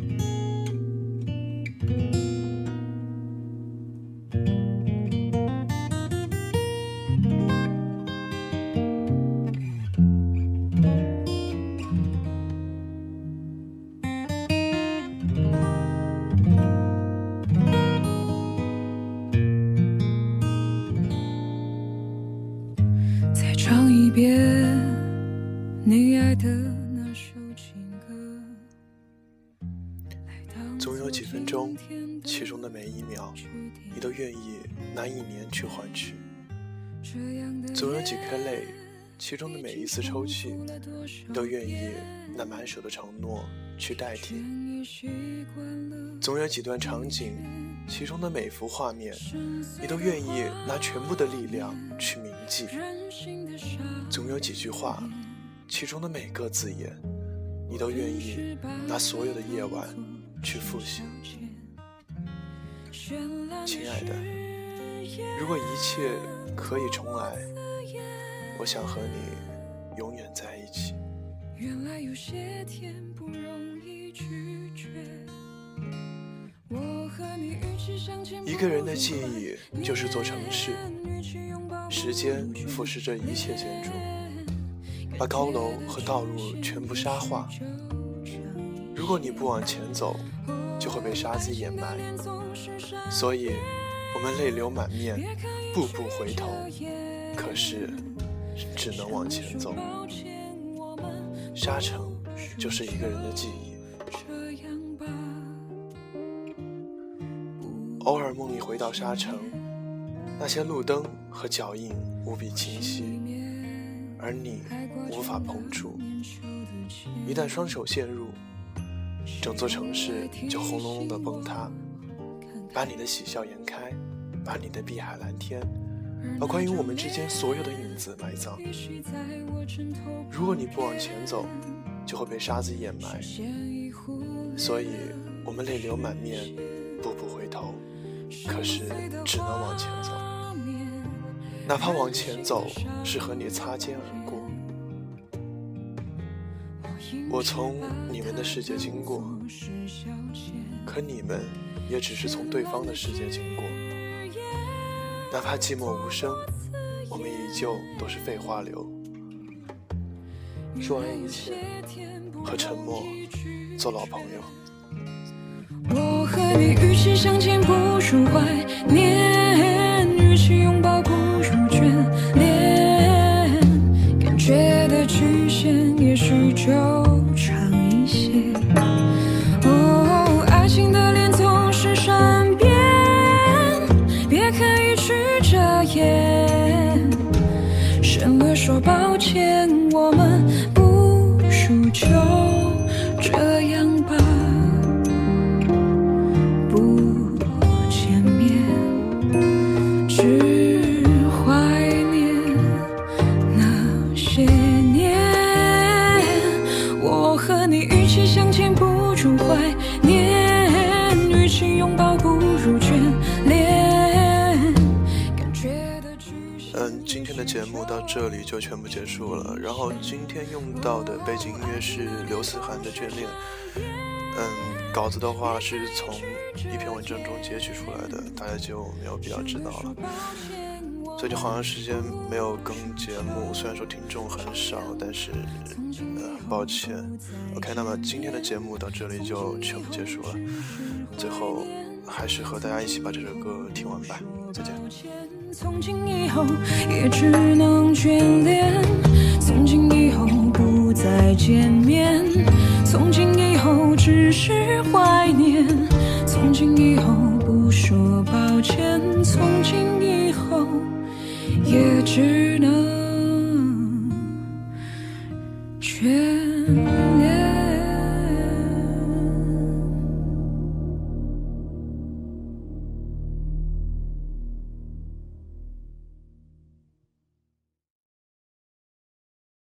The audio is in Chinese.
总有中，其中的每一秒，你都愿意拿一年去换取；总有几颗泪，其中的每一次抽泣，你都愿意拿满手的承诺去代替；总有几段场景，其中的每幅画面，你都愿意拿全部的力量去铭记；总有几句话，其中的每个字眼，你都愿意拿所有的夜晚。去复习，亲爱的，如果一切可以重来，我想和你永远在一起。一个人的记忆就是座城市，时间腐蚀着一切建筑，把高楼和道路全部沙化。如果你不往前走，就会被沙子掩埋。所以，我们泪流满面，步步回头，可是只能往前走。沙城就是一个人的记忆。偶尔梦里回到沙城，那些路灯和脚印无比清晰，而你无法碰触。一旦双手陷入。整座城市就轰隆隆的崩塌，把你的喜笑颜开，把你的碧海蓝天，把关于我们之间所有的影子埋葬。如果你不往前走，就会被沙子掩埋。所以，我们泪流满面，步步回头，可是只能往前走，哪怕往前走是和你擦肩而过。我从你们的世界经过，可你们也只是从对方的世界经过。哪怕寂寞无声，我们依旧都是废话流。说完一切，和沉默做老朋友。我和你与其相见不如怀念，与其拥抱不如眷恋，感觉的曲线也许就。说抱歉，我们不如就今天的节目到这里就全部结束了。然后今天用到的背景音乐是刘思涵的《眷恋》。嗯，稿子的话是从一篇文章中截取出来的，大家就没有必要知道了。最近好长时间没有更节目，虽然说听众很少，但是呃，很抱歉。OK，那么今天的节目到这里就全部结束了。最后还是和大家一起把这首歌听完吧。再见。从今以后也只能眷恋，从今以后不再见面，从今以后只是怀念，从今以后不说抱歉，从今以后也只能。